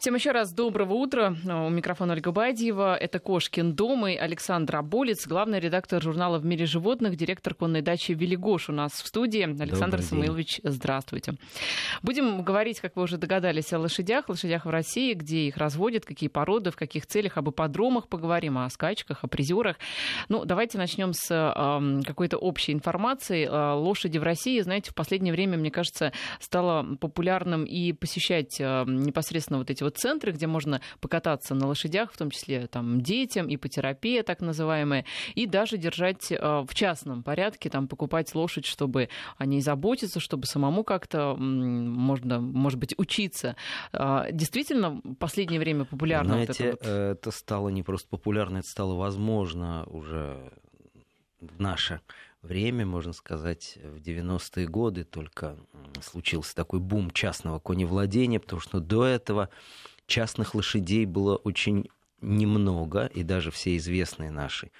Всем еще раз доброго утра. У микрофона Ольга Бадьева. Это Кошкин дом и Александр Аболец, главный редактор журнала «В мире животных», директор конной дачи «Велигош» у нас в студии. Александр Самойлович, здравствуйте. Будем говорить, как вы уже догадались, о лошадях, лошадях в России, где их разводят, какие породы, в каких целях, об ипподромах поговорим, о скачках, о призерах. Ну, давайте начнем с э, какой-то общей информации. Э, лошади в России, знаете, в последнее время, мне кажется, стало популярным и посещать э, непосредственно вот эти вот центры, где можно покататься на лошадях, в том числе там детям, ипотерапия так называемая, и даже держать э, в частном порядке, там покупать лошадь, чтобы о ней заботиться, чтобы самому как-то можно, может быть, учиться. А, действительно, в последнее время популярно. Знаете, вот это, вот... это стало не просто популярно, это стало возможно уже наше время, можно сказать, в 90-е годы только случился такой бум частного коневладения, потому что до этого частных лошадей было очень немного, и даже все известные наши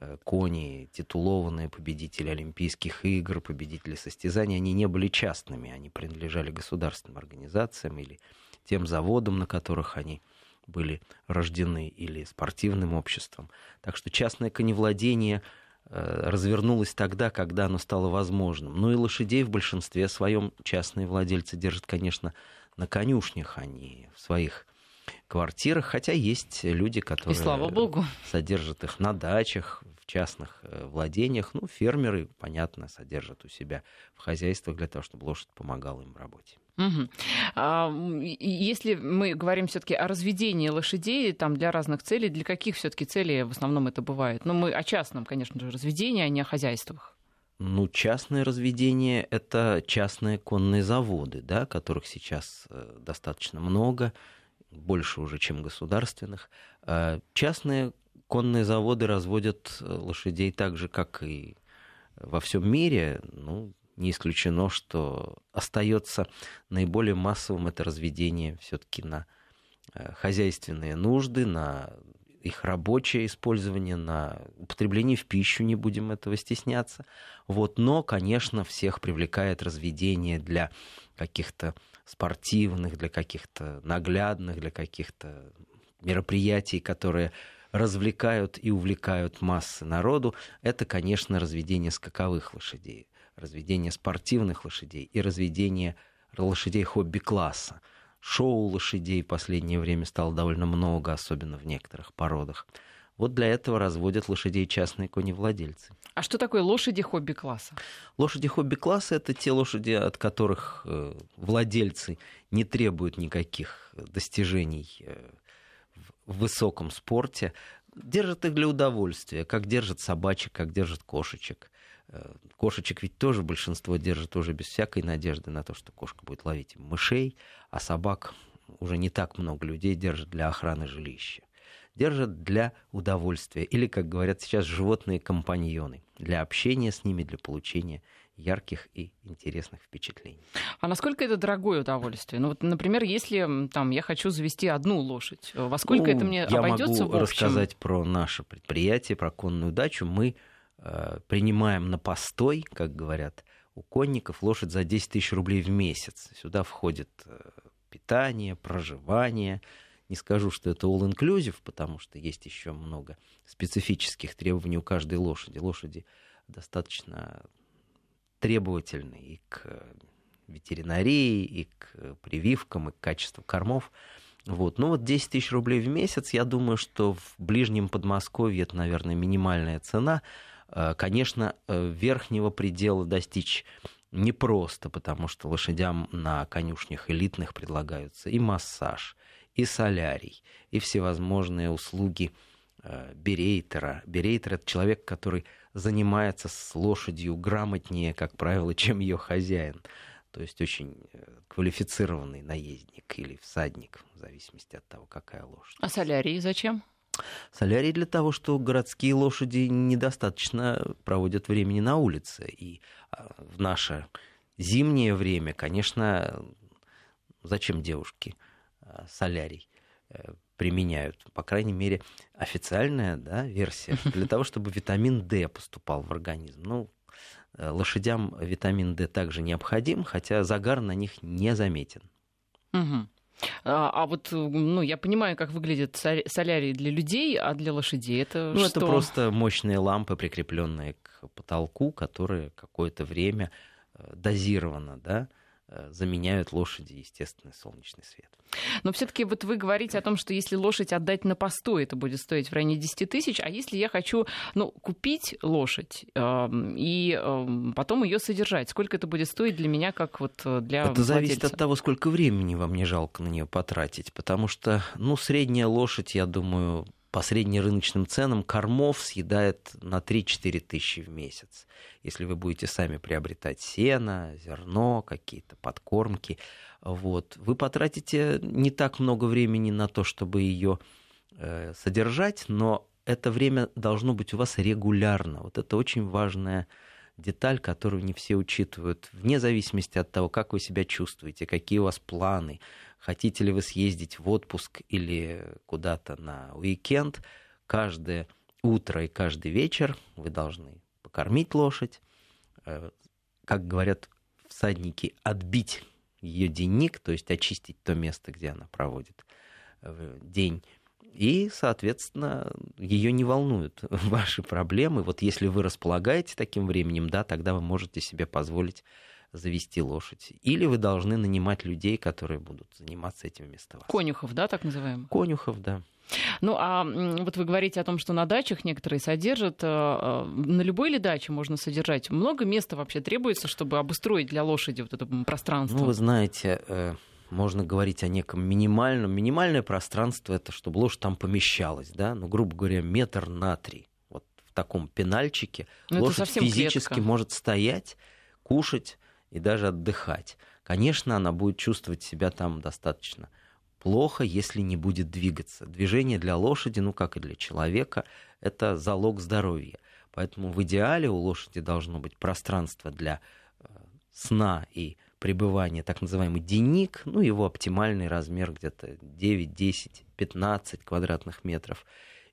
э, кони, титулованные победители Олимпийских игр, победители состязаний, они не были частными, они принадлежали государственным организациям или тем заводам, на которых они были рождены, или спортивным обществом. Так что частное коневладение – развернулось тогда, когда оно стало возможным. Ну и лошадей в большинстве своем частные владельцы держат, конечно, на конюшнях, а не в своих квартирах, хотя есть люди, которые и слава богу. содержат их на дачах, в частных э, владениях. Ну, фермеры, понятно, содержат у себя в хозяйствах для того, чтобы лошадь помогала им в работе. Угу. А, если мы говорим все-таки о разведении лошадей там, для разных целей, для каких все-таки целей в основном это бывает? Ну, мы о частном, конечно же, разведении, а не о хозяйствах. Ну, частное разведение – это частные конные заводы, да, которых сейчас э, достаточно много, больше уже, чем государственных. А частные конные заводы разводят э, лошадей так же, как и во всем мире. Ну, не исключено, что остается наиболее массовым это разведение все-таки на э, хозяйственные нужды, на их рабочее использование, на употребление в пищу, не будем этого стесняться. Вот. Но, конечно, всех привлекает разведение для каких-то спортивных, для каких-то наглядных, для каких-то мероприятий, которые развлекают и увлекают массы народу, это, конечно, разведение скаковых лошадей разведение спортивных лошадей и разведение лошадей хобби-класса. Шоу лошадей в последнее время стало довольно много, особенно в некоторых породах. Вот для этого разводят лошадей частные коневладельцы. А что такое лошади хобби-класса? Лошади хобби-класса это те лошади, от которых э, владельцы не требуют никаких достижений э, в высоком спорте. Держат их для удовольствия, как держат собачек, как держат кошечек. Э, кошечек ведь тоже большинство держит уже без всякой надежды на то, что кошка будет ловить мышей, а собак уже не так много людей держат для охраны жилища. Держат для удовольствия, или, как говорят сейчас, животные компаньоны, для общения с ними, для получения ярких и интересных впечатлений. А насколько это дорогое удовольствие? Ну вот, например, если там я хочу завести одну лошадь, во сколько ну, это мне я обойдется? Я могу рассказать про наше предприятие, про конную дачу. Мы принимаем на постой, как говорят у конников, лошадь за 10 тысяч рублей в месяц. Сюда входит э, питание, проживание. Не скажу, что это all-inclusive, потому что есть еще много специфических требований у каждой лошади. Лошади достаточно требовательны и к ветеринарии, и к прививкам, и к качеству кормов. Вот. Ну вот 10 тысяч рублей в месяц, я думаю, что в ближнем Подмосковье это, наверное, минимальная цена. Э, конечно, э, верхнего предела достичь непросто, потому что лошадям на конюшнях элитных предлагаются и массаж, и солярий, и всевозможные услуги э, берейтера. Берейтер — это человек, который занимается с лошадью грамотнее, как правило, чем ее хозяин. То есть очень квалифицированный наездник или всадник, в зависимости от того, какая лошадь. А солярий зачем? Солярий для того, что городские лошади недостаточно проводят времени на улице. И а, в наше зимнее время, конечно, зачем девушки а, солярий э, применяют? По крайней мере, официальная да, версия для того, чтобы витамин D поступал в организм. Ну, э, лошадям витамин D также необходим, хотя загар на них не заметен. Угу. А, а вот, ну, я понимаю, как выглядит солярий для людей, а для лошадей это Ну, что? это просто мощные лампы, прикрепленные к потолку, которые какое-то время э, дозированно, да, заменяют лошади естественный солнечный свет. Но все-таки вот вы говорите о том, что если лошадь отдать на постой, это будет стоить в районе 10 тысяч, а если я хочу ну, купить лошадь э, и э, потом ее содержать, сколько это будет стоить для меня, как вот э, для Это владельца? зависит от того, сколько времени вам не жалко на нее потратить, потому что, ну, средняя лошадь, я думаю, по среднерыночным ценам кормов съедает на 3-4 тысячи в месяц. Если вы будете сами приобретать сено, зерно, какие-то подкормки, вот, вы потратите не так много времени на то, чтобы ее э, содержать, но это время должно быть у вас регулярно. Вот это очень важная деталь, которую не все учитывают, вне зависимости от того, как вы себя чувствуете, какие у вас планы, хотите ли вы съездить в отпуск или куда-то на уикенд, каждое утро и каждый вечер вы должны покормить лошадь, э, как говорят всадники, отбить ее денник, то есть очистить то место, где она проводит э, день. И, соответственно, ее не волнуют ваши проблемы. Вот если вы располагаете таким временем, да, тогда вы можете себе позволить завести лошадь. Или вы должны нанимать людей, которые будут заниматься этим вместо вас. Конюхов, да, так называемых? Конюхов, да. Ну, а вот вы говорите о том, что на дачах некоторые содержат. Э, э, на любой ли даче можно содержать? Много места вообще требуется, чтобы обустроить для лошади вот это пространство? Ну, вы знаете, э, можно говорить о неком минимальном. Минимальное пространство это чтобы лошадь там помещалась, да, ну, грубо говоря, метр на три. Вот в таком пенальчике Но ну, лошадь физически клетка. может стоять, кушать, и даже отдыхать. Конечно, она будет чувствовать себя там достаточно плохо, если не будет двигаться. Движение для лошади, ну как и для человека, это залог здоровья. Поэтому в идеале у лошади должно быть пространство для э, сна и пребывания, так называемый денник, ну его оптимальный размер где-то 9, 10, 15 квадратных метров.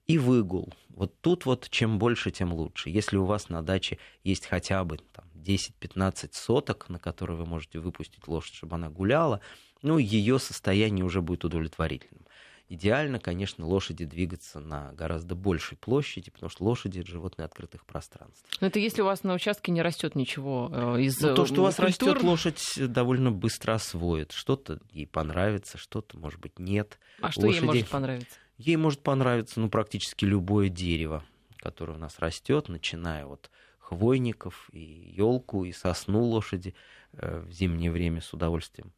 И выгул. Вот тут вот чем больше, тем лучше. Если у вас на даче есть хотя бы там, 10-15 соток, на которые вы можете выпустить лошадь, чтобы она гуляла, ну, ее состояние уже будет удовлетворительным. Идеально, конечно, лошади двигаться на гораздо большей площади, потому что лошади это животные открытых пространств. Но это если у вас на участке не растет ничего э, из ну, То, что у вас культур... растет, лошадь довольно быстро освоит. Что-то ей понравится, что-то, может быть, нет. А что Лошади... ей может понравиться? Ей может понравиться ну, практически любое дерево, которое у нас растет, начиная от хвойников, и елку, и сосну лошади э, в зимнее время с удовольствием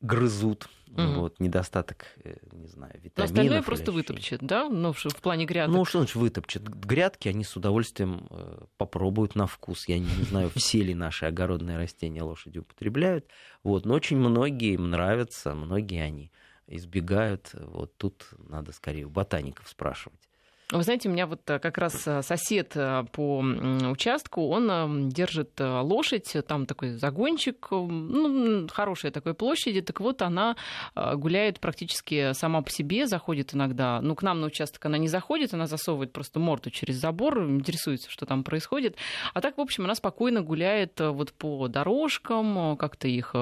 грызут. Угу. Вот, недостаток, э, не знаю, витаминов. Но остальное просто вытопчет, да? Ну, в плане грядок. Ну, что значит вытопчет? Грядки они с удовольствием э, попробуют на вкус. Я не, не знаю, все ли наши огородные растения лошади употребляют. Вот, но очень многие им нравятся, многие они избегают. Вот тут надо скорее у ботаников спрашивать. Вы знаете, у меня вот э, как раз э, сосед э, по участку, он держит лошадь, там такой загончик, ну, хорошая такой площади, так вот она гуляет практически сама по себе, заходит иногда, ну, к нам на участок она не заходит, она засовывает просто морду через забор, интересуется, что там происходит, а так, в общем, она спокойно гуляет вот по дорожкам, как-то их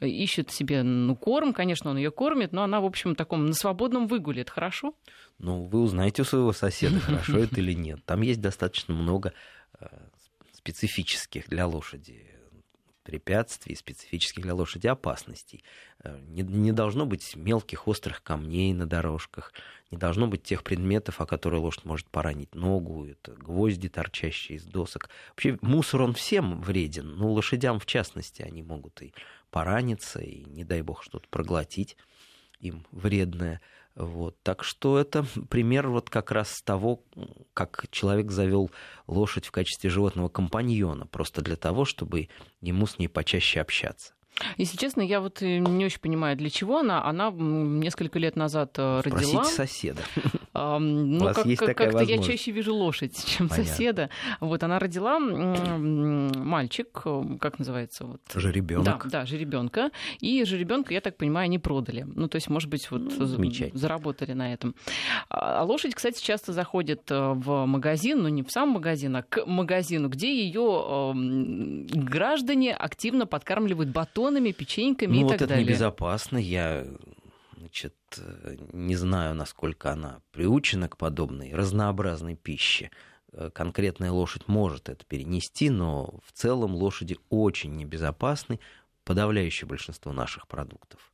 ищет себе, ну, корм, конечно, он ее кормит, но она, в общем, таком на свободном выгуле, это хорошо? Ну, вы узнаете у своего соседа, хорошо это или нет. Там есть достаточно много э, специфических для лошади препятствий, специфических для лошади опасностей. Э, не, не должно быть мелких острых камней на дорожках, не должно быть тех предметов, о которые лошадь может поранить ногу, это гвозди, торчащие из досок. Вообще мусор, он всем вреден, но лошадям в частности они могут и пораниться, и, не дай бог, что-то проглотить им вредное. Вот. Так что это пример вот как раз того, как человек завел лошадь в качестве животного компаньона, просто для того, чтобы ему с ней почаще общаться. Если честно, я вот э, не очень понимаю, для чего она. Она несколько лет назад э, родила. Спросите соседа. Ну, как, как-то я чаще вижу лошадь, чем Понятно. соседа. Вот она родила мальчик, как называется? Вот. Жеребенок. Да, да, жеребенка. И жеребенка, я так понимаю, они продали. Ну, то есть, может быть, вот ну, заработали на этом. А, а лошадь, кстати, часто заходит э, в магазин, ну не в сам магазин, а к магазину, где ее граждане активно подкармливают батонами, печеньками ну, и так далее. Вот это небезопасно. Я не знаю, насколько она приучена к подобной разнообразной пище. Э, конкретная лошадь может это перенести, но в целом лошади очень небезопасны, подавляющее большинство наших продуктов.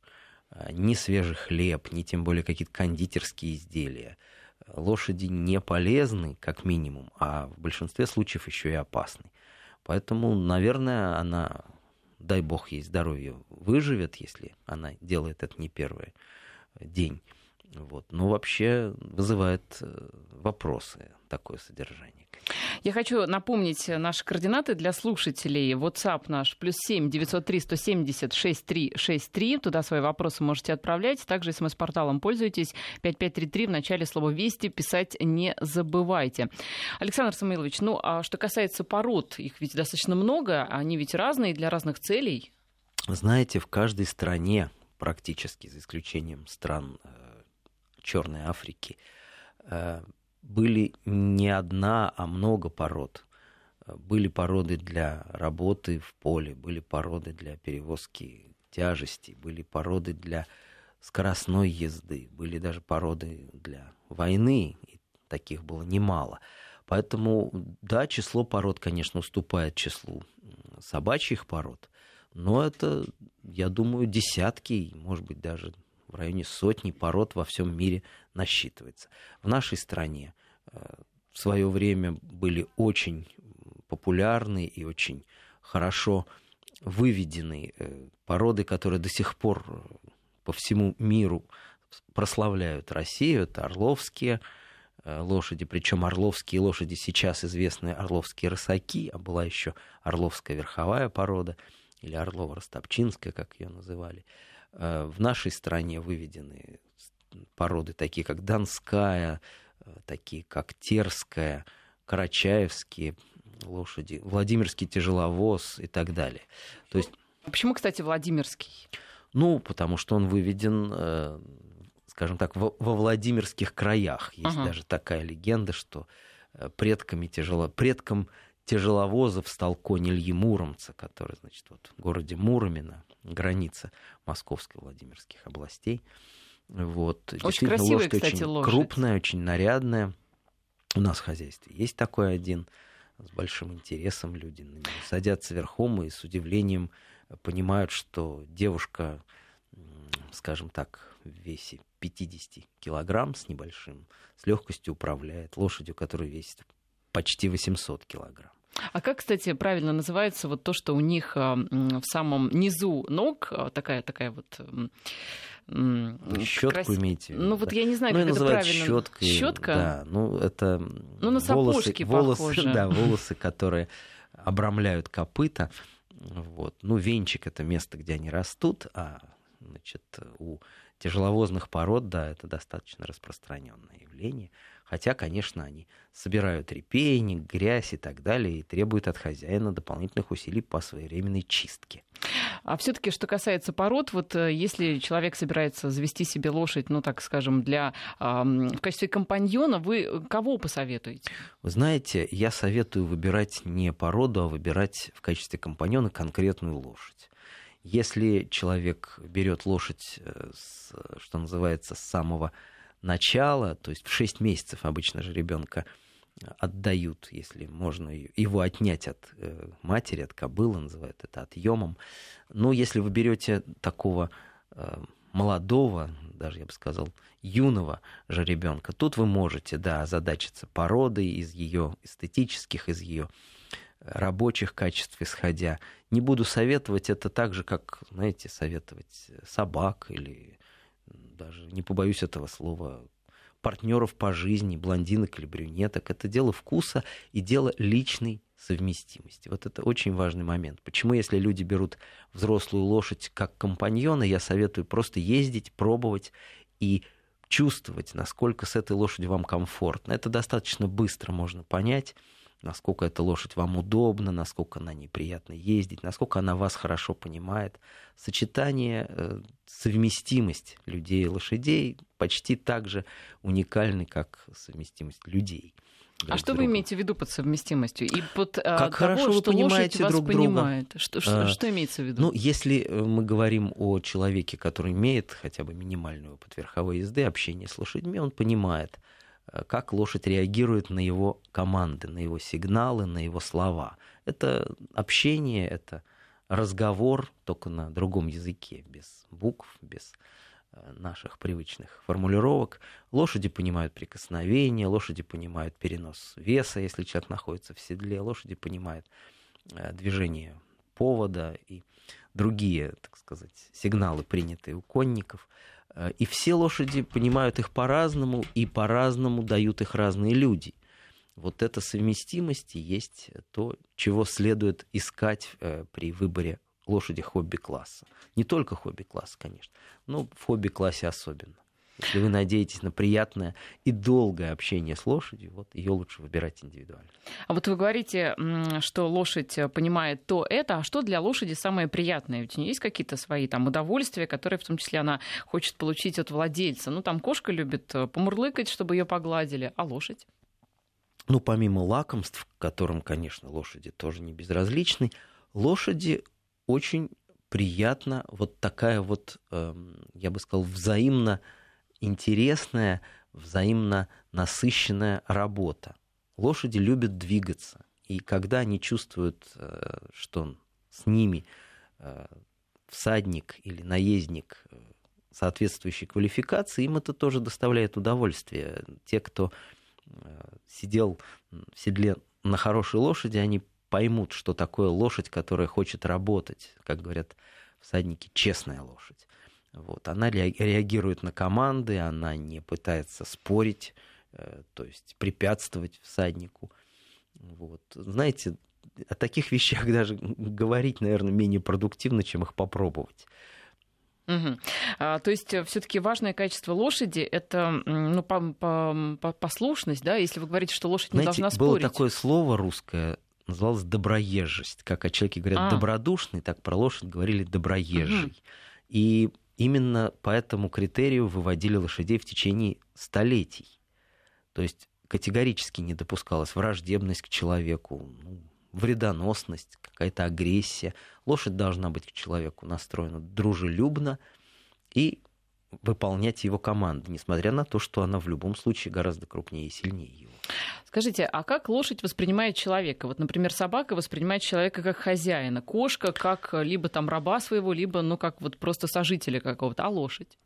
Э, ни свежий хлеб, ни тем более какие-то кондитерские изделия. Лошади не полезны, как минимум, а в большинстве случаев еще и опасны. Поэтому, наверное, она, дай бог ей здоровье, выживет, если она делает это не первый день. Вот. Но вообще вызывает э, вопросы такое содержание. Я хочу напомнить наши координаты для слушателей. WhatsApp наш плюс семь девятьсот три сто семьдесят шесть три шесть три. Туда свои вопросы можете отправлять. Также смс-порталом пользуйтесь. 5533 в начале слова «Вести» писать не забывайте. Александр Самойлович, ну а что касается пород, их ведь достаточно много, они ведь разные для разных целей. Знаете, в каждой стране практически, за исключением стран э, Черной Африки, э, были не одна, а много пород. Были породы для работы в поле, были породы для перевозки тяжести, были породы для скоростной езды, были даже породы для войны, и таких было немало. Поэтому, да, число пород, конечно, уступает числу собачьих пород, но это, я думаю, десятки, может быть, даже в районе сотни пород во всем мире насчитывается. В нашей стране э, в свое время были очень популярны и очень хорошо выведены э, породы, которые до сих пор э, по всему миру прославляют Россию. Это орловские лошади, причем орловские лошади сейчас известны орловские рысаки, а была еще орловская верховая порода или орлово-ростопчинская, как ее называли. Э, в нашей стране выведены породы, такие как Донская, э, такие как Терская, Карачаевские лошади, Владимирский тяжеловоз и так далее. То есть... Почему, кстати, Владимирский? Ну, потому что он выведен, э, скажем так, во Владимирских краях. Есть ага. даже такая легенда, что предками тяжело, предком тяжеловозов стал конь Ильи Муромца, который, значит, вот в городе Муромина, граница Московской Владимирских областей. Вот. Очень красивая, лошадь кстати, очень лошадь. крупная, очень нарядная. У нас в хозяйстве есть такой один. С большим интересом люди на него садятся верхом и с удивлением понимают, что девушка, скажем так, в весе 50 килограмм с небольшим, с легкостью управляет лошадью, которая весит почти 800 килограмм. А как, кстати, правильно называется вот то, что у них а, в самом низу ног а, такая такая вот Щетку крас... имеете? Ну вот я не знаю, ну, как это правильно. Щеткой, Щетка? Да, ну это ну, на волосы, волосы, похоже. да, волосы, которые обрамляют копыта. Вот. Ну, венчик это место, где они растут, а значит, у тяжеловозных пород, да, это достаточно распространенное явление. Хотя, конечно, они собирают репейник, грязь и так далее, и требуют от хозяина дополнительных усилий по своевременной чистке. А все-таки, что касается пород, вот э, если человек собирается завести себе лошадь, ну так скажем, для в качестве компаньона, вы кого посоветуете? Вы знаете, я советую выбирать не породу, а выбирать в качестве компаньона конкретную лошадь. Если человек берет лошадь, э, с, что называется, с самого начала, то есть в 6 месяцев обычно же ребенка отдают, если можно его отнять от э, матери, от кобылы, называют это отъемом. Но если вы берете такого э, молодого, даже я бы сказал, юного же ребенка, тут вы можете, да, озадачиться породой из ее эстетических, из ее рабочих качеств исходя. Не буду советовать это так же, как, знаете, советовать собак или даже не побоюсь этого слова, партнеров по жизни, блондинок или брюнеток. Это дело вкуса и дело личной совместимости. Вот это очень важный момент. Почему, если люди берут взрослую лошадь как компаньона, я советую просто ездить, пробовать и чувствовать, насколько с этой лошадью вам комфортно. Это достаточно быстро можно понять насколько эта лошадь вам удобна, насколько на ней приятно ездить, насколько она вас хорошо понимает. Сочетание, э, совместимость людей и лошадей почти так же уникальны, как совместимость людей. А что вы имеете в виду под совместимостью? И под э, как того, хорошо вы понимаете вас друг понимает? друга. Что, что, а, что имеется в виду? Ну, если э, мы говорим о человеке, который имеет хотя бы минимальный опыт верховой езды, общения с лошадьми, он понимает, как лошадь реагирует на его команды, на его сигналы, на его слова. Это общение, это разговор только на другом языке, без букв, без э, наших привычных формулировок. Лошади понимают прикосновение, лошади понимают перенос веса, если человек находится в седле, лошади понимают э, движение повода и другие, так сказать, сигналы, принятые у конников. Э, и все лошади понимают их по-разному, и по-разному дают их разные люди. Вот эта совместимость и есть то, чего следует искать э, при выборе лошади хобби-класса. Не только хобби-класса, конечно, но в хобби-классе особенно. Если вы надеетесь на приятное и долгое общение с лошадью, вот ее лучше выбирать индивидуально. А вот вы говорите, что лошадь э, понимает то это, а что для лошади самое приятное? Ведь у нее есть какие-то свои там удовольствия, которые в том числе она хочет получить от владельца. Ну, там кошка любит э, помурлыкать, чтобы ее погладили, а лошадь? Ну, помимо лакомств, которым, конечно, лошади тоже не безразличны, лошади очень приятно вот такая вот, эм, я бы сказал, взаимно интересная, взаимно насыщенная работа. Лошади любят двигаться, и когда они чувствуют, э, что с ними э, всадник или наездник э, соответствующей квалификации, им это тоже доставляет удовольствие. Те, кто сидел в седле на хорошей лошади, они поймут, что такое лошадь, которая хочет работать. Как говорят всадники, честная лошадь. Вот. Она реагирует на команды, она не пытается спорить, э, то есть препятствовать всаднику. Вот. Знаете, о таких вещах даже говорить, наверное, менее продуктивно, чем их попробовать. Угу. А, то есть э, все-таки важное качество лошади это ну, по, по, по, послушность, да, если вы говорите, что лошадь Знаете, не должна спорить. Было такое слово русское, называлось доброезжесть. Как о человеке говорят а. добродушный, так про лошадь говорили доброезжий. Угу. И именно по этому критерию выводили лошадей в течение столетий. То есть категорически не допускалась враждебность к человеку, ну, вредоносность, какая-то агрессия. Лошадь должна быть к человеку настроена дружелюбно и выполнять его команды, несмотря на то, что она в любом случае гораздо крупнее и сильнее его. Скажите, а как лошадь воспринимает человека? Вот, например, собака воспринимает человека как хозяина, кошка как либо там раба своего, либо, ну, как вот просто сожителя какого-то, а лошадь?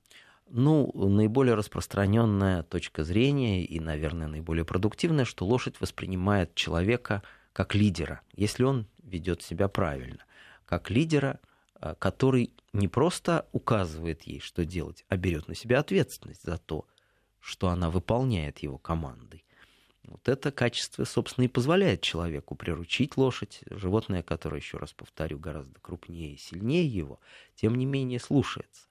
Ну, наиболее распространенная точка зрения и, наверное, наиболее продуктивная, что лошадь воспринимает человека как лидера, если он ведет себя правильно, как лидера, который не просто указывает ей, что делать, а берет на себя ответственность за то, что она выполняет его командой. Вот это качество, собственно, и позволяет человеку приручить лошадь, животное, которое, еще раз повторю, гораздо крупнее и сильнее его, тем не менее слушается.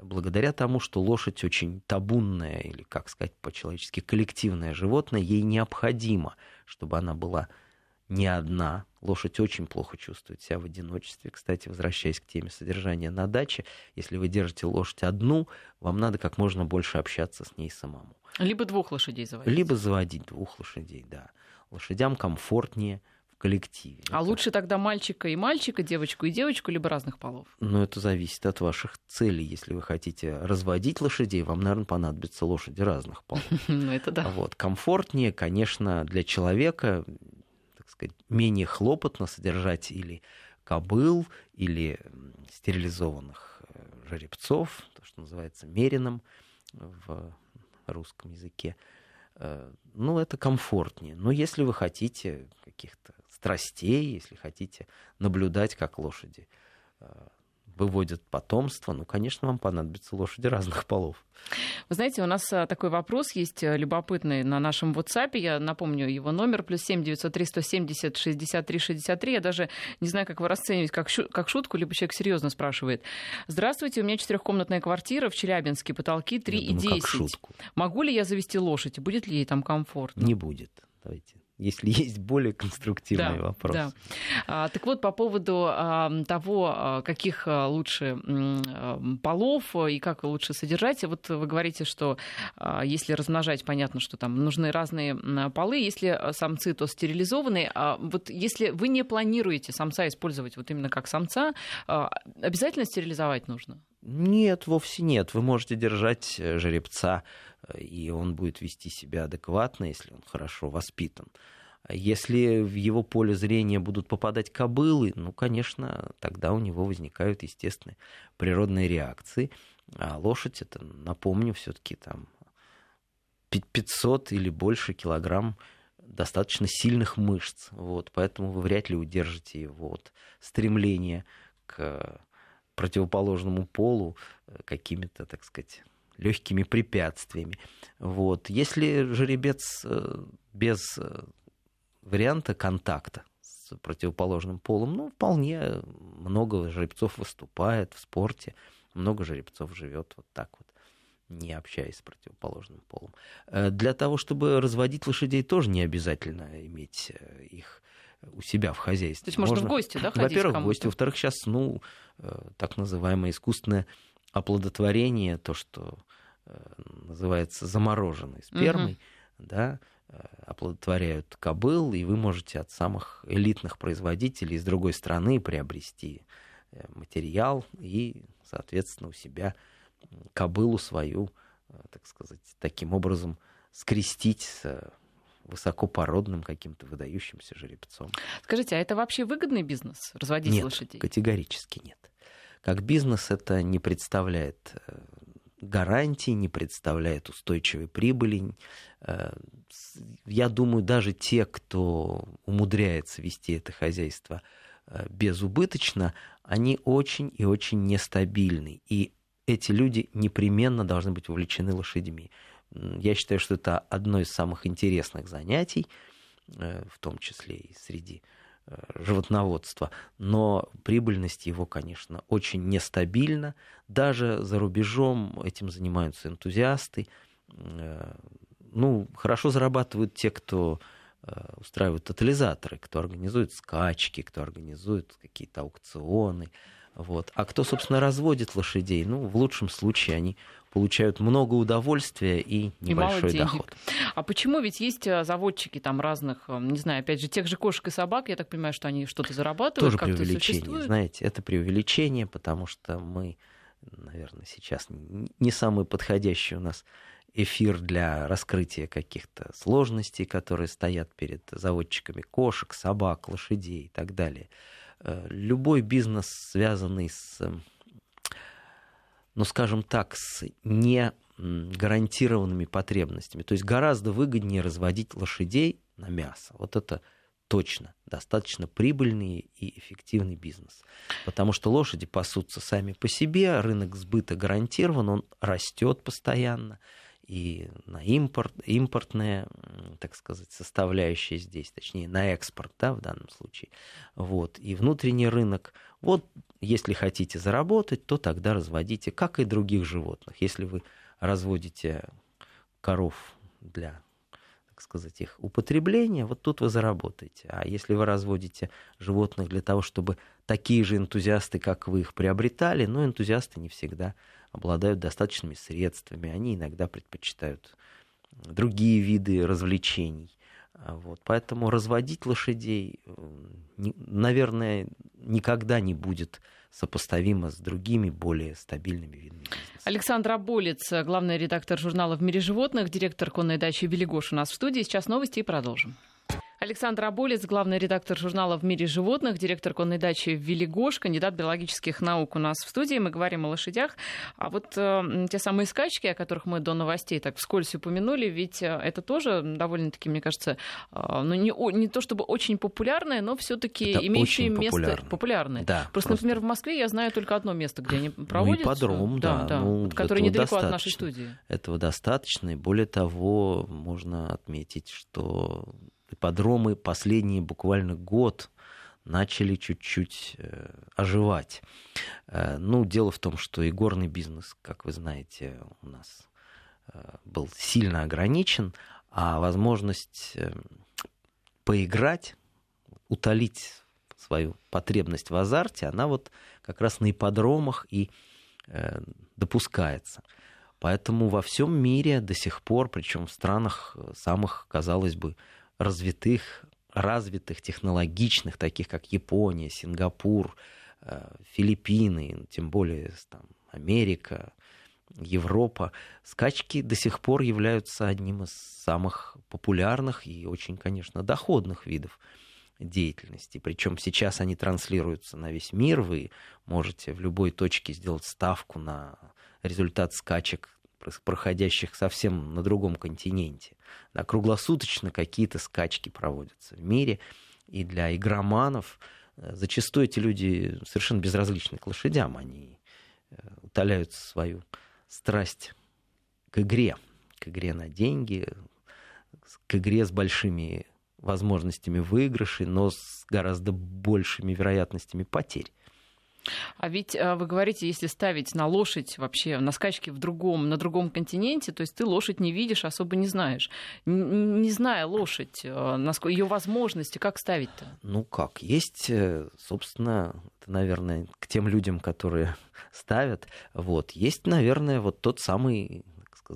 Благодаря тому, что лошадь очень табунная или, как сказать по-человечески, коллективное животное, ей необходимо, чтобы она была не одна. Лошадь очень плохо чувствует себя в одиночестве. Кстати, возвращаясь к теме содержания на даче, если вы держите лошадь одну, вам надо как можно больше общаться с ней самому. Либо двух лошадей заводить. Либо заводить двух лошадей, да. Лошадям комфортнее в коллективе. А это... лучше тогда мальчика и мальчика, девочку и девочку, либо разных полов? Ну, это зависит от ваших целей. Если вы хотите разводить лошадей, вам, наверное, понадобятся лошади разных полов. Ну, это да. Вот. Комфортнее, конечно, для человека, сказать, менее хлопотно содержать или кобыл, или стерилизованных э, жеребцов, то, что называется мерином в русском языке, э, ну, это комфортнее. Но если вы хотите каких-то страстей, если хотите наблюдать, как лошади э, выводят потомство, ну, конечно, вам понадобятся лошади разных полов. Вы знаете, у нас а, такой вопрос есть э, любопытный на нашем WhatsApp. Я напомню его номер, плюс семь девятьсот три сто семьдесят шестьдесят три шестьдесят три. Я даже не знаю, как его расценивать, как, шу- как шутку, либо человек серьезно спрашивает. Здравствуйте, у меня четырехкомнатная квартира в Челябинске, потолки 3,10. Могу ли я завести лошадь? Будет ли ей там комфортно? Не будет. Давайте если есть более конструктивный да, вопрос. Да. А, так вот, по поводу а, того, а, каких а, лучше полов и как лучше содержать, вот вы говорите, что а, если размножать, понятно, что там нужны разные полы, если самцы, то стерилизованные. А вот если вы не планируете самца использовать вот именно как самца, а, обязательно стерилизовать нужно? Нет, вовсе нет. Вы можете держать э, жеребца, э, и он будет вести себя адекватно, если он хорошо воспитан. Если в его поле зрения будут попадать кобылы, ну, конечно, тогда у него возникают естественные природные реакции. А лошадь, это, напомню, все-таки там 500 или больше килограмм достаточно сильных мышц. Вот, поэтому вы вряд ли удержите его от стремления к противоположному полу э, какими-то, так сказать, легкими препятствиями. Вот. Если жеребец э, без э, варианта контакта с противоположным полом, ну, вполне много жеребцов выступает в спорте, много жеребцов живет вот так вот не общаясь с противоположным полом. Для того, чтобы разводить лошадей, тоже не обязательно иметь их у себя в хозяйстве. То есть можно, можно в гости, да, ходить Во-первых, в гости. Во-вторых, сейчас, ну, э, так называемое искусственное оплодотворение, то, что э, называется замороженной спермой, угу. да, э, оплодотворяют кобыл, и вы можете от самых элитных производителей из другой страны приобрести материал и, соответственно, у себя кобылу свою, так сказать, таким образом скрестить с высокопородным каким-то выдающимся жеребцом. Скажите, а это вообще выгодный бизнес, разводить нет, лошадей? категорически нет. Как бизнес это не представляет э, гарантий, не представляет устойчивой прибыли. Э, я думаю, даже те, кто умудряется вести это хозяйство э, безубыточно, они очень и очень нестабильны. И эти люди непременно должны быть увлечены лошадьми. Я считаю, что это одно из самых интересных занятий, э, в том числе и среди э, животноводства, но прибыльность его, конечно, очень нестабильна. Даже за рубежом этим занимаются энтузиасты. Э, ну, хорошо зарабатывают те, кто устраивают тотализаторы, кто организует скачки, кто организует какие-то аукционы. Вот. А кто, собственно, разводит лошадей, ну, в лучшем случае они получают много удовольствия и небольшой и доход. А почему? Ведь есть э, заводчики там разных, э, не знаю, опять же, тех же кошек и собак, я так понимаю, что они что-то зарабатывают, Тоже преувеличение, знаете, это преувеличение, потому что мы, наверное, сейчас не самый подходящий у нас эфир для раскрытия каких-то сложностей, которые стоят перед заводчиками кошек, собак, лошадей и так далее. Э, любой бизнес, связанный с ну, скажем так, с не гарантированными потребностями. То есть гораздо выгоднее разводить лошадей на мясо. Вот это точно достаточно прибыльный и эффективный бизнес. Потому что лошади пасутся сами по себе, рынок сбыта гарантирован, он растет постоянно и на импорт, импортная, так сказать, составляющая здесь, точнее, на экспорт, да, в данном случае. Вот. И внутренний рынок. Вот, если хотите заработать, то тогда разводите, как и других животных. Если вы разводите коров для так сказать, их употребления, вот тут вы заработаете. А если вы разводите животных для того, чтобы такие же энтузиасты, как вы, их приобретали, но энтузиасты не всегда обладают достаточными средствами, они иногда предпочитают другие виды развлечений. А вот. Поэтому разводить лошадей, наверное, никогда не будет сопоставимо с другими более стабильными видами бизнеса. Александр Аболец, главный редактор журнала «В мире животных», директор конной дачи «Велигош» у нас в студии. Сейчас новости и продолжим. Александр Аболец, главный редактор журнала «В мире животных», директор конной дачи «Велигош», кандидат биологических наук у нас в студии. Мы говорим о лошадях. А вот э, те самые скачки, о которых мы до новостей так вскользь упомянули, ведь э, это тоже довольно-таки, мне кажется, э, ну, не, не то чтобы очень популярное, но все таки имеющее место... Популярное. популярное. Да, просто, просто, например, в Москве я знаю только одно место, где они проводятся. Ну, ипподром, да, да, да ну, который недалеко от нашей студии. Этого достаточно. И более того, можно отметить, что ипподромы последний буквально год начали чуть-чуть э, оживать. Э, ну, дело в том, что и горный бизнес, как вы знаете, у нас э, был сильно ограничен, а возможность поиграть, утолить свою потребность в азарте, она вот как раз на ипподромах и допускается. Поэтому во всем мире до сих пор, причем в странах самых, казалось бы, развитых, развитых, технологичных, таких как Япония, Сингапур, э, Филиппины, тем более там, Америка, Европа, скачки до сих пор являются одним из самых популярных и очень, конечно, доходных видов деятельности. Причем сейчас они транслируются на весь мир. Вы можете в любой точке сделать ставку на результат скачек проходящих совсем на другом континенте. Да, круглосуточно какие-то скачки проводятся в мире. И для игроманов э, зачастую эти люди совершенно безразличны к лошадям. Они э, утоляют свою страсть к игре, к игре на деньги, к игре с большими возможностями выигрышей, но с гораздо большими вероятностями потерь. А ведь э, вы говорите, если ставить на лошадь вообще на скачке в другом, на другом континенте, то есть ты лошадь не видишь, особо не знаешь. Не зная лошадь, э, ее возможности, как ставить-то? Ну как, есть, э, собственно, это, наверное, к тем людям, которые ставят, вот, есть, наверное, вот тот самый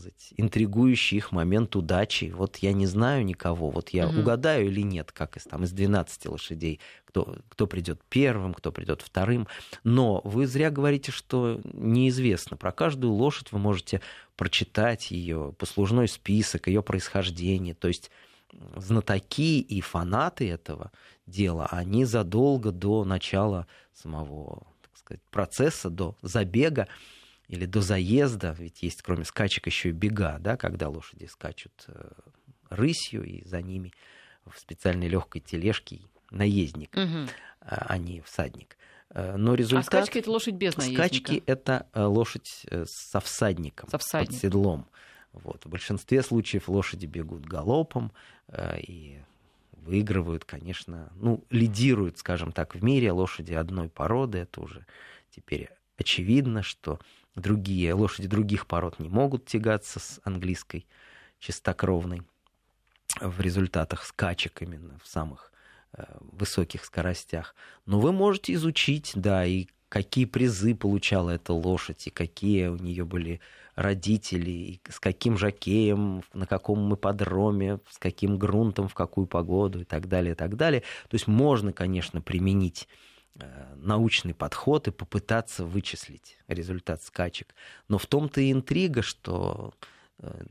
сказать, интригующий их момент удачи. Вот я не знаю никого, вот я угу. угадаю или нет, как из, там, из 12 лошадей, кто, кто придет первым, кто придет вторым. Но вы зря говорите, что неизвестно. Про каждую лошадь вы можете прочитать ее послужной список, ее происхождение. То есть знатоки и фанаты этого дела, они задолго до начала самого так сказать, процесса, до забега, или до заезда, ведь есть кроме скачек еще и бега, да, когда лошади скачут э, рысью, и за ними в специальной легкой тележке наездник, угу. а не всадник. Э, но результат... А скачки это лошадь без наездника? Скачки это э, лошадь со всадником, со всадником. под седлом. Вот. В большинстве случаев лошади бегут галопом и выигрывают, конечно, ну, лидируют, скажем так, в мире лошади одной породы. Это уже теперь очевидно, что другие лошади других пород не могут тягаться с английской чистокровной в результатах скачек именно в самых э, высоких скоростях. Но вы можете изучить, да, и какие призы получала эта лошадь, и какие у нее были родители, и с каким жакеем, на каком ипподроме, с каким грунтом, в какую погоду и так далее, и так далее. То есть можно, конечно, применить научный подход и попытаться вычислить результат скачек. Но в том-то и интрига, что э,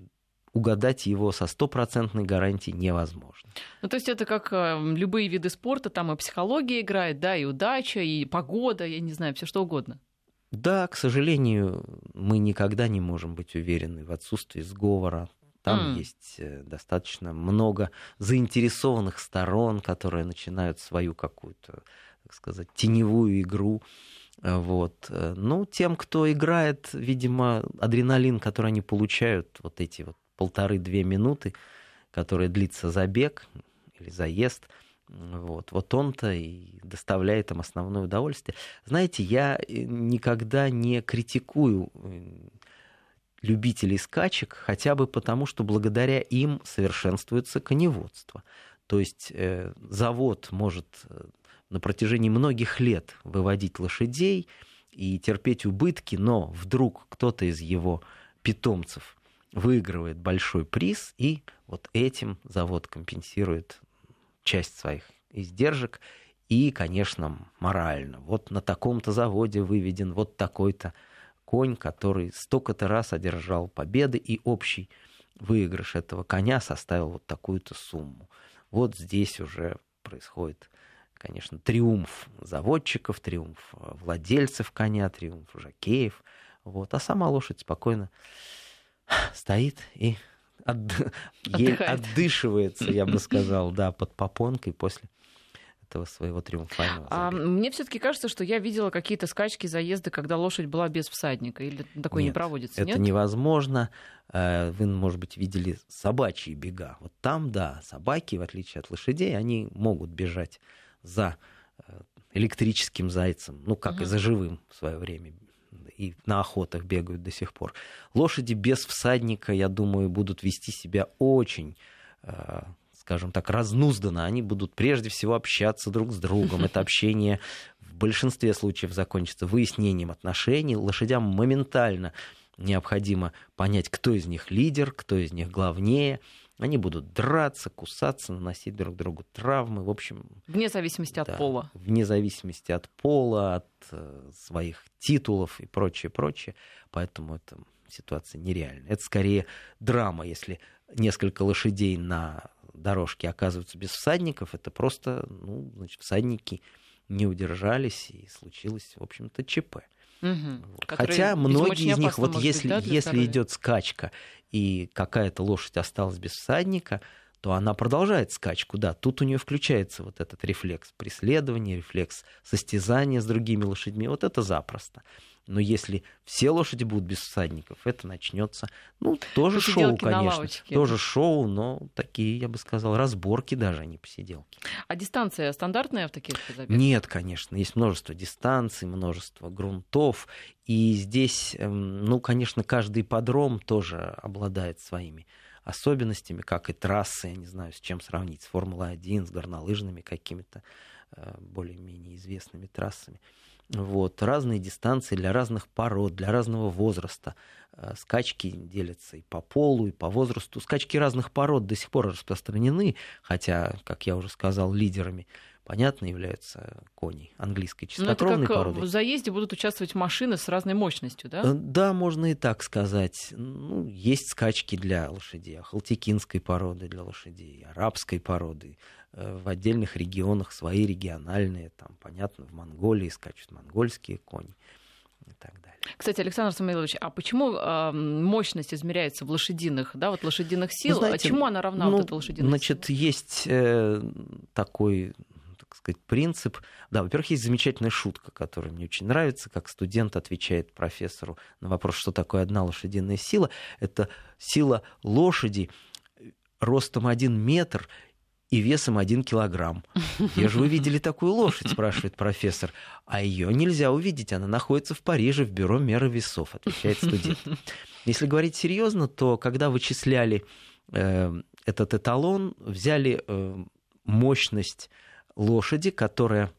угадать его со стопроцентной гарантией невозможно. Ну, то есть это как э, любые виды спорта, там и психология играет, да, и удача, и погода, я не знаю, все что угодно. Да, к сожалению, мы никогда не можем быть уверены в отсутствии сговора. Там mm. есть достаточно много заинтересованных сторон, которые начинают свою какую-то так сказать, теневую игру. Э, вот. Ну, тем, кто играет, видимо, адреналин, который они получают, вот эти вот полторы-две минуты, которые длится забег или заезд, вот, вот он-то и доставляет им основное удовольствие. Знаете, я э, никогда не критикую э, любителей скачек, хотя бы потому, что благодаря им совершенствуется коневодство. То есть э, завод может на протяжении многих лет выводить лошадей и терпеть убытки, но вдруг кто-то из его питомцев выигрывает большой приз, и вот этим завод компенсирует часть своих издержек и, конечно, морально. Вот на таком-то заводе выведен вот такой-то конь, который столько-то раз одержал победы, и общий выигрыш этого коня составил вот такую-то сумму. Вот здесь уже происходит конечно, триумф заводчиков, триумф владельцев коня, триумф жакеев. Вот. А сама лошадь спокойно стоит и от... отдышивается, я бы сказал, да, под попонкой после этого своего триумфального а Мне все-таки кажется, что я видела какие-то скачки, заезды, когда лошадь была без всадника, или такое нет, не проводится. Это нет? невозможно. Э, вы, может быть, видели собачьи бега. Вот там, да, собаки, в отличие от лошадей, они могут бежать за э, электрическим зайцем, ну, как uh-huh. и за живым в свое время и на охотах бегают до сих пор. Лошади без всадника, я думаю, будут вести себя очень э, скажем так, разнузданно. Они будут прежде всего общаться друг с другом. Это общение в большинстве случаев закончится выяснением отношений. Лошадям моментально необходимо понять, кто из них лидер, кто из них главнее. Они будут драться, кусаться, наносить друг другу травмы. В общем... Вне зависимости да, от пола. Вне зависимости от пола, от э, своих титулов и прочее, прочее. Поэтому эта ситуация нереальная. Это скорее драма, если несколько лошадей на дорожке оказываются без всадников. Это просто, ну, значит, всадники не удержались, и случилось, в общем-то, ЧП. Угу. Хотя многие из них, вот если, быть, да, если идет скачка, и какая-то лошадь осталась без всадника, то она продолжает скачку, да, тут у нее включается вот этот рефлекс преследования, рефлекс состязания с другими лошадьми, вот это запросто. Но если все лошади будут без всадников, это начнется, ну, тоже посиделки шоу, конечно. Тоже шоу, но такие, я бы сказал, разборки даже, а не посиделки. А дистанция стандартная в таких забегах? Нет, конечно. Есть множество дистанций, множество грунтов. И здесь, эм, ну, конечно, каждый подром тоже обладает своими особенностями, как и трассы, я не знаю, с чем сравнить, с Формулой-1, с горнолыжными какими-то э, более-менее известными трассами. Вот, разные дистанции для разных пород, для разного возраста. Э, скачки делятся и по полу, и по возрасту. Скачки разных пород до сих пор распространены, хотя, как я уже сказал, лидерами понятно, являются кони английской чистокровной Но это как породы. В заезде будут участвовать машины с разной мощностью, да? Э, да, можно и так сказать. Ну, есть скачки для лошадей, ахалтекинской породы для лошадей, арабской породы. Э, в отдельных регионах свои региональные, там, понятно, в Монголии скачут монгольские кони и так далее. Кстати, Александр Самойлович, а почему э, мощность измеряется в лошадиных, да, вот лошадиных сил? Знаете, а чему она равна, ну, вот эта лошадиная Значит, сила? есть э, такой сказать, принцип. Да, во-первых, есть замечательная шутка, которая мне очень нравится, как студент отвечает профессору на вопрос, что такое одна лошадиная сила. Это сила лошади ростом один метр и весом один килограмм. Где же вы видели такую лошадь, спрашивает профессор. А ее нельзя увидеть, она находится в Париже в бюро меры весов, отвечает студент. Если говорить серьезно, то когда вычисляли э, этот эталон, взяли э, мощность лошади, которая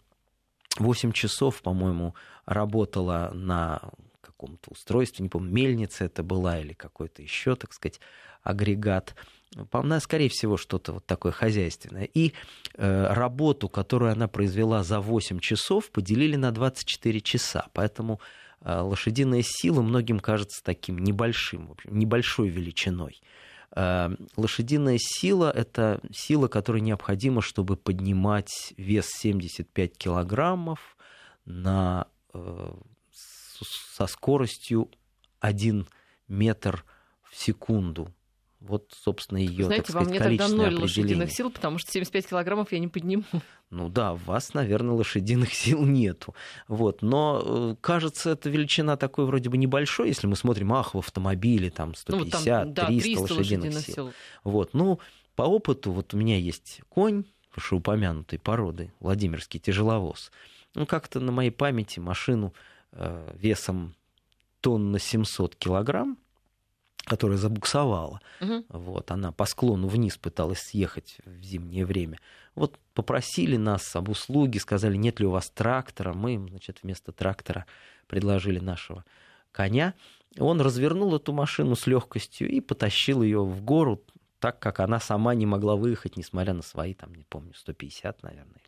8 часов, по-моему, работала на каком-то устройстве, не помню, мельница это была или какой-то еще, так сказать, агрегат. По-моему, скорее всего, что-то вот такое хозяйственное. И э, работу, которую она произвела за 8 часов, поделили на 24 часа. Поэтому э, лошадиная сила многим кажется таким небольшим, в общем, небольшой величиной. Э, лошадиная сила – это сила, которая необходима, чтобы поднимать вес 75 килограммов на, э, со скоростью 1 метр в секунду. Вот, собственно, ее, Знаете, так сказать, во мне тогда ноль лошадиных сил, потому что 75 килограммов я не подниму. Ну да, у вас, наверное, лошадиных сил нету. Вот. Но э, кажется, эта величина такой вроде бы небольшой, если мы смотрим, ах, в автомобиле там 150, ну, там, да, 300, 300 лошадиных, лошадиных сил. сил. Вот. Ну, по опыту, вот у меня есть конь вышеупомянутой породы, Владимирский тяжеловоз. Ну, как-то на моей памяти машину э, весом тонна 700 килограмм которая забуксовала. Угу. Вот, она по склону вниз пыталась съехать в зимнее время. Вот попросили нас об услуге, сказали, нет ли у вас трактора. Мы, значит, вместо трактора предложили нашего коня. Он развернул эту машину с легкостью и потащил ее в гору, так как она сама не могла выехать, несмотря на свои, там, не помню, 150, наверное,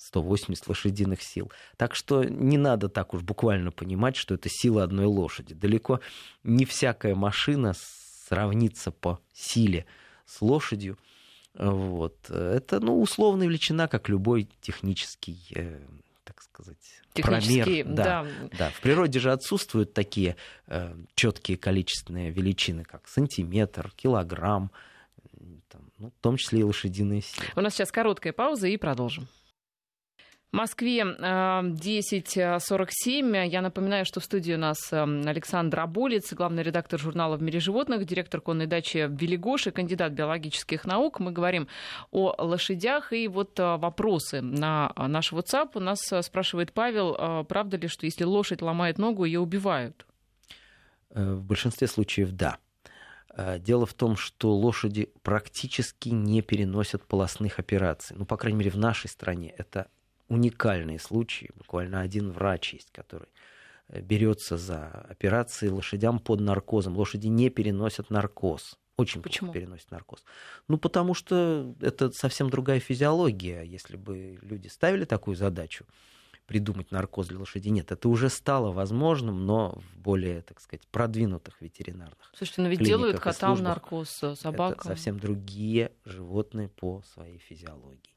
180 лошадиных сил. Так что не надо так уж буквально понимать, что это сила одной лошади. Далеко не всякая машина сравнится по силе с лошадью. Вот. Это, ну, условная величина, как любой технический, э, так сказать, промер. Да, да. да. В природе же отсутствуют такие э, четкие количественные величины, как сантиметр, килограмм, там, ну, в том числе и лошадиные силы. У нас сейчас короткая пауза и продолжим. Москве 10.47. Э, Я напоминаю, что в студии у нас э, Александр Аболец, главный редактор журнала «В мире животных», директор конной дачи Велигоши, кандидат биологических наук. Мы говорим о лошадях. И вот э, вопросы на наш WhatsApp. У нас спрашивает Павел, правда ли, что если лошадь ломает ногу, ее убивают? В большинстве случаев да. Дело в том, что лошади практически не переносят полостных операций. Ну, по крайней мере, в нашей стране это уникальные случаи. Буквально один врач есть, который э, берется за операции лошадям под наркозом. Лошади не переносят наркоз. Очень Почему? переносят наркоз. Ну, потому что это совсем другая физиология. Если бы люди ставили такую задачу, придумать наркоз для лошади. Нет, это уже стало возможным, но в более, так сказать, продвинутых ветеринарных Слушайте, но ведь делают котам наркоз, э, собакам. Это совсем другие животные по своей физиологии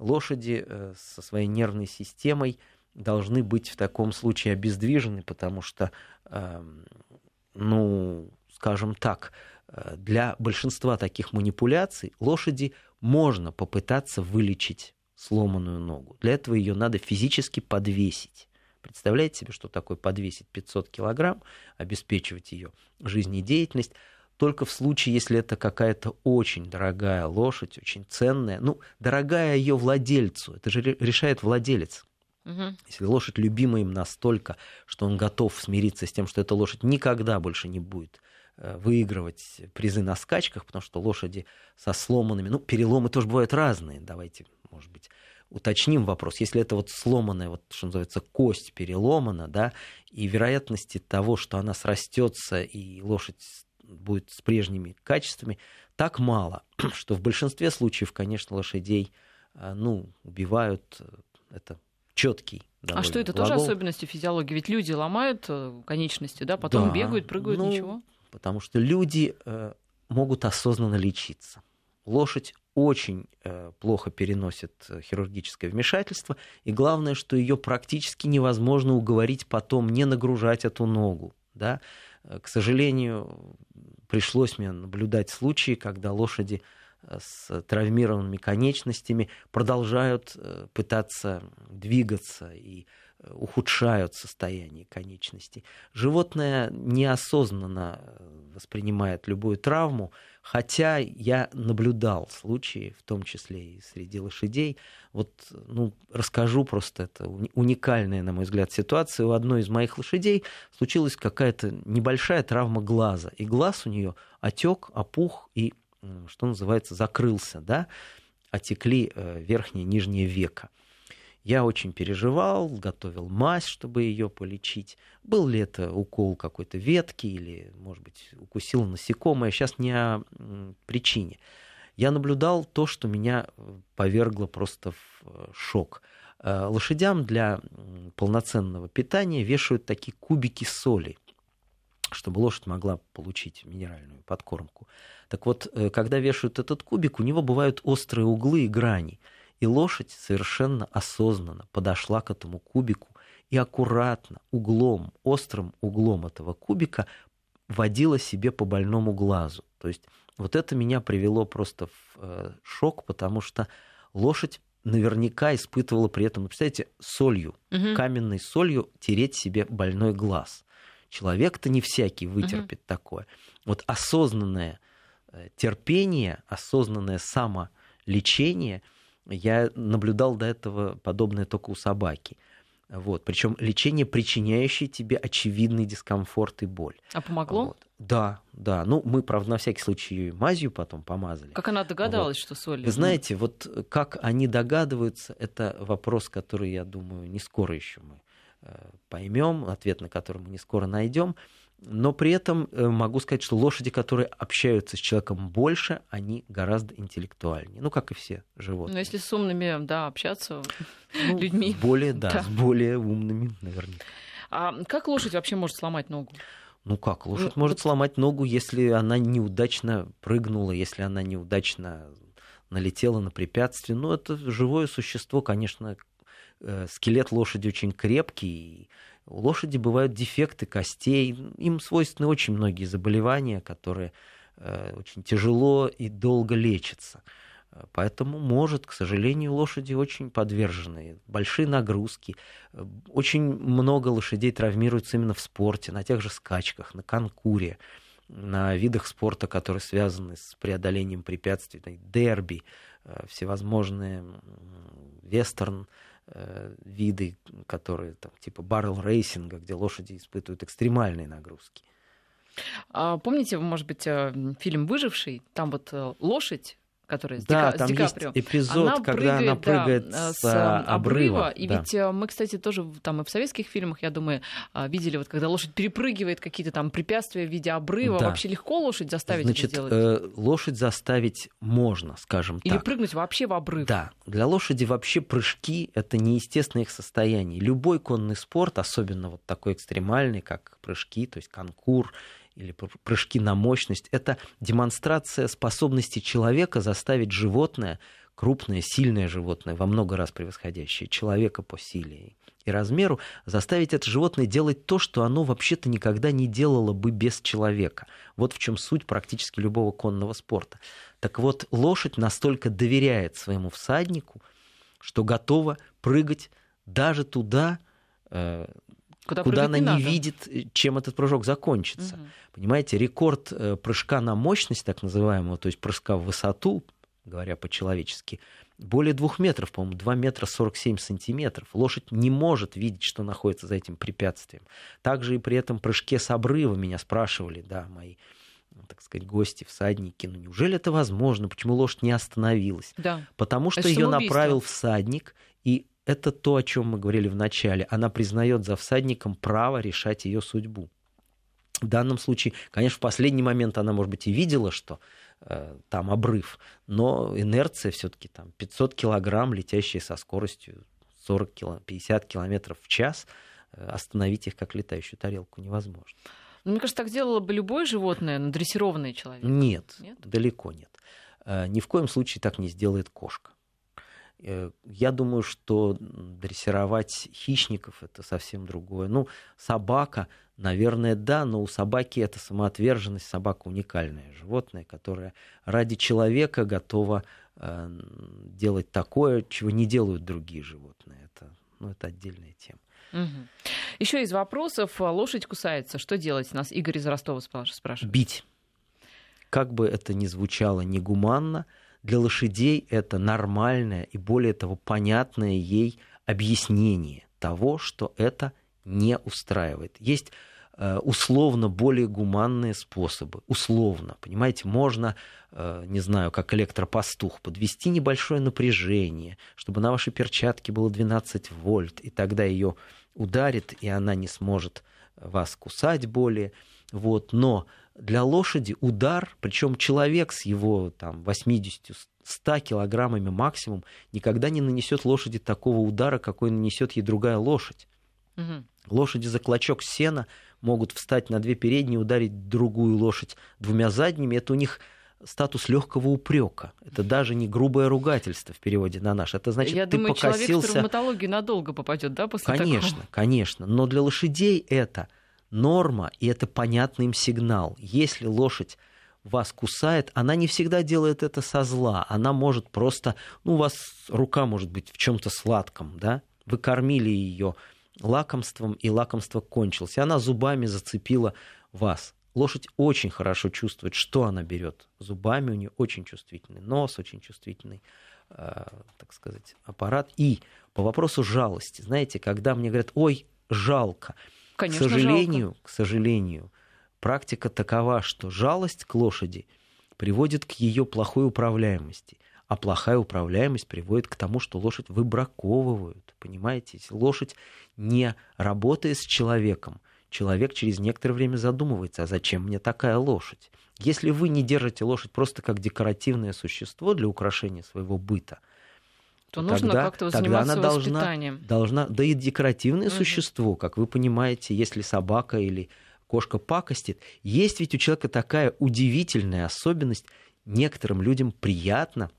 лошади э, со своей нервной системой должны быть в таком случае обездвижены, потому что, эм, ну, скажем так, э, для большинства таких манипуляций лошади можно попытаться вылечить сломанную ногу. Для этого ее надо физически подвесить. Представляете себе, что такое подвесить 500 килограмм, обеспечивать ее жизнедеятельность? Только в случае, если это какая-то очень дорогая лошадь, очень ценная, ну, дорогая ее владельцу, это же решает владелец. Угу. Если лошадь любима им настолько, что он готов смириться с тем, что эта лошадь никогда больше не будет э, выигрывать призы на скачках, потому что лошади со сломанными, ну, переломы тоже бывают разные, давайте, может быть, уточним вопрос. Если это вот сломанная, вот, что называется, кость переломана, да, и вероятности того, что она срастется и лошадь будет с прежними качествами, так мало, что в большинстве случаев, конечно, лошадей а, ну, убивают. Э, это четкий. А что это глагол. тоже особенности физиологии? Ведь люди ломают э, конечности, да, потом да, бегают, прыгают, ну, ничего. Потому что люди э, могут осознанно лечиться. Лошадь очень э, плохо переносит э, хирургическое вмешательство, и главное, что ее практически невозможно уговорить потом не нагружать эту ногу. Да? Э, к сожалению, пришлось мне наблюдать случаи, когда лошади э, с травмированными конечностями продолжают э, пытаться двигаться и ухудшают состояние конечностей. Животное неосознанно воспринимает любую травму, хотя я наблюдал случаи, в том числе и среди лошадей. Вот, ну, расскажу просто, это уникальная, на мой взгляд, ситуация. У одной из моих лошадей случилась какая-то небольшая травма глаза, и глаз у нее отек, опух и, что называется, закрылся, да, отекли э, верхнее и нижнее веко. Я очень переживал, готовил мазь, чтобы ее полечить. Был ли это укол какой-то ветки или, может быть, укусил насекомое. Сейчас не о причине. Я наблюдал то, что меня э, повергло просто в э, шок. Э, лошадям для полноценного питания вешают такие кубики соли, чтобы лошадь могла получить минеральную подкормку. Так вот, когда вешают этот кубик, у него бывают острые углы и грани – и лошадь совершенно осознанно подошла к этому кубику и аккуратно, углом, острым углом этого кубика водила себе по больному глазу. То есть вот это меня привело просто в э, шок, потому что лошадь наверняка испытывала при этом, ну, представляете, солью, угу. каменной солью тереть себе больной глаз. Человек-то не всякий вытерпит угу. такое. Вот осознанное э, терпение, осознанное самолечение – я наблюдал до этого подобное только у собаки. Вот. Причем лечение, причиняющее тебе очевидный дискомфорт и боль. А помогло? Вот. Да, да. Ну, мы, правда, на всякий случай ее мазью потом помазали. Как она догадалась, вот. что соль? Вы знаете, вот как они догадываются, это вопрос, который, я думаю, не скоро еще мы э, поймем, ответ на который мы не скоро найдем. Но при этом э, могу сказать, что лошади, которые общаются с человеком больше, они гораздо интеллектуальнее. Ну, как и все животные. Но если с умными, да, общаться ну, людьми. Более, да, да, с более умными, наверное. А как лошадь вообще может сломать ногу? Ну как, лошадь ну, может вот... сломать ногу, если она неудачно прыгнула, если она неудачно налетела на препятствие. Ну, это живое существо, конечно, э, скелет лошади очень крепкий. У лошади бывают дефекты костей. Им свойственны очень многие заболевания, которые э, очень тяжело и долго лечатся. Поэтому может, к сожалению, лошади очень подвержены. Большие нагрузки. Очень много лошадей травмируются именно в спорте, на тех же скачках, на конкуре, на видах спорта, которые связаны с преодолением препятствий, дерби, э, всевозможные вестерн виды, которые там, типа баррел рейсинга, где лошади испытывают экстремальные нагрузки. А помните, может быть, э, фильм «Выживший»? Там вот лошадь которая с, да, Ди, там с Ди Каприо. Есть эпизод, она когда прыгает, она прыгает да, с, с обрыва. И да. ведь э, мы, кстати, тоже там и в советских фильмах, я думаю, а, видели, вот когда лошадь перепрыгивает какие-то там препятствия в виде обрыва. Да. Вообще легко лошадь заставить Значит, это сделать? Э, лошадь заставить можно, скажем Или так. Или прыгнуть вообще в обрыв. Да. Для лошади вообще прыжки — это неестественное их состояние. Любой конный спорт, особенно вот такой экстремальный, как прыжки, то есть конкур, или прыжки на мощность, это демонстрация способности человека заставить животное, крупное, сильное животное, во много раз превосходящее человека по силе и размеру, заставить это животное делать то, что оно вообще-то никогда не делало бы без человека. Вот в чем суть практически любого конного спорта. Так вот, лошадь настолько доверяет своему всаднику, что готова прыгать даже туда, э, Куда, куда она не, не видит, э, чем этот прыжок закончится. Угу. Понимаете, рекорд э, прыжка на мощность, так называемого, то есть прыжка в высоту, говоря по-человечески, более двух метров, по-моему, 2 метра 47 сантиметров. Лошадь не может видеть, что находится за этим препятствием. Также и при этом прыжке с обрыва меня спрашивали, да, мои так сказать, гости, всадники. Ну, неужели это возможно? Почему лошадь не остановилась? Да. Потому что ее направил всадник, это то, о чем мы говорили в начале. Она признает за всадником право решать ее судьбу. В данном случае, конечно, в последний момент она, может быть, и видела, что э, там обрыв, но инерция все-таки там 500 килограмм, летящие со скоростью 40 кило, 50 километров в час, э, остановить их как летающую тарелку невозможно. Ну, мне кажется, так делало бы любое животное, надрессированное человек. Нет, нет, далеко нет. Э, ни в коем случае так не сделает кошка. Э, я думаю, что дрессировать хищников это совсем другое. Ну, собака, наверное, да, но у собаки это самоотверженность. Собака уникальное животное, которое ради человека готово э, делать такое, чего не делают другие животные. Это, ну, это отдельная тема. Угу. Еще из вопросов. Лошадь кусается. Что делать? Нас Игорь из Ростова спрашивает. Бить. Как бы это ни звучало негуманно, для лошадей это нормальное и более того понятное ей объяснение того, что это не устраивает. Есть э, условно более гуманные способы. Условно, понимаете, можно, э, не знаю, как электропастух, подвести небольшое напряжение, чтобы на вашей перчатке было 12 вольт, и тогда ее ударит, и она не сможет вас кусать более. Вот. Но для лошади удар, причем человек с его там, 80-100 килограммами максимум никогда не нанесет лошади такого удара, какой нанесет ей другая лошадь. Угу. Лошади за клочок сена могут встать на две передние, ударить другую лошадь двумя задними. Это у них статус легкого упрека. Это даже не грубое ругательство в переводе на наш. Это значит, Я ты думаю, покосился. человек в травматологию надолго попадет, да, после Конечно, такого? конечно. Но для лошадей это норма, и это понятный им сигнал. Если лошадь вас кусает, она не всегда делает это со зла. Она может просто, ну, у вас рука может быть в чем-то сладком, да? Вы кормили ее лакомством, и лакомство кончилось. И она зубами зацепила вас. Лошадь очень хорошо чувствует, что она берет. Зубами у нее очень чувствительный нос, очень чувствительный, э, так сказать, аппарат. И по вопросу жалости, знаете, когда мне говорят, ой, жалко, Конечно, к сожалению, жалко. к сожалению, практика такова, что жалость к лошади приводит к ее плохой управляемости. А плохая управляемость приводит к тому, что лошадь выбраковывают. Понимаете, лошадь не работает с человеком, человек через некоторое время задумывается, а зачем мне такая лошадь? Если вы не держите лошадь просто как декоративное существо для украшения своего быта, то нужно тогда, как-то тогда заниматься она должна, должна, да и декоративное Мгм. существо, как вы понимаете, если собака или кошка пакостит, есть ведь у человека такая удивительная особенность, некоторым людям приятно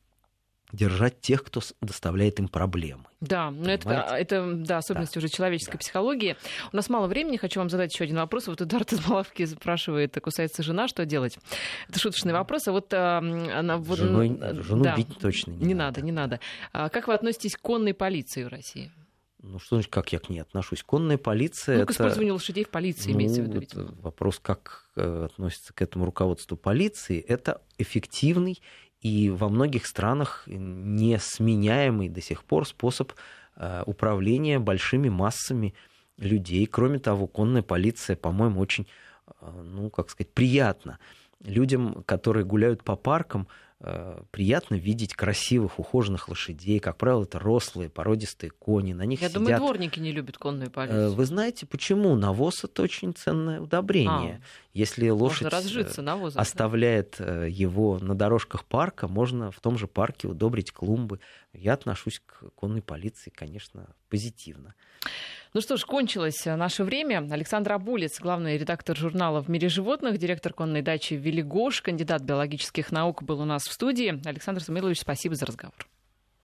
держать тех, кто доставляет им проблемы. Да, но это, это да, особенность да. уже человеческой да. психологии. У нас мало времени, хочу вам задать еще один вопрос. Вот Эдуард из Малавки спрашивает, кусается жена, что делать? Это шуточный вопрос. А вот, она, вот Женой, жену да, бить точно не, не надо. надо. Не надо, а как вы относитесь к конной полиции в России? Ну, что значит, как я к ней отношусь? Конная полиция... Ну, к использованию лошадей в полиции ну, имеется в виду. Вот вопрос, как э, относится к этому руководству полиции, это эффективный и во многих странах несменяемый до сих пор способ э, управления большими массами людей. Кроме того, конная полиция, по-моему, очень, э, ну, как сказать, приятно людям, которые гуляют по паркам, приятно видеть красивых, ухоженных лошадей. Как правило, это рослые, породистые кони. На них Я сидят... думаю, дворники не любят конную э, полицию. Вы знаете, почему? Навоз — это очень ценное удобрение. А, Если лошадь разжиться навозом, оставляет да? его на дорожках парка, можно в том же парке удобрить клумбы. Я отношусь к конной полиции, конечно, позитивно. Ну что ж, кончилось наше время. Александр Абулец, главный редактор журнала «В мире животных», директор конной дачи «Велигош», кандидат биологических наук, был у нас в студии. Александр Самойлович, спасибо за разговор.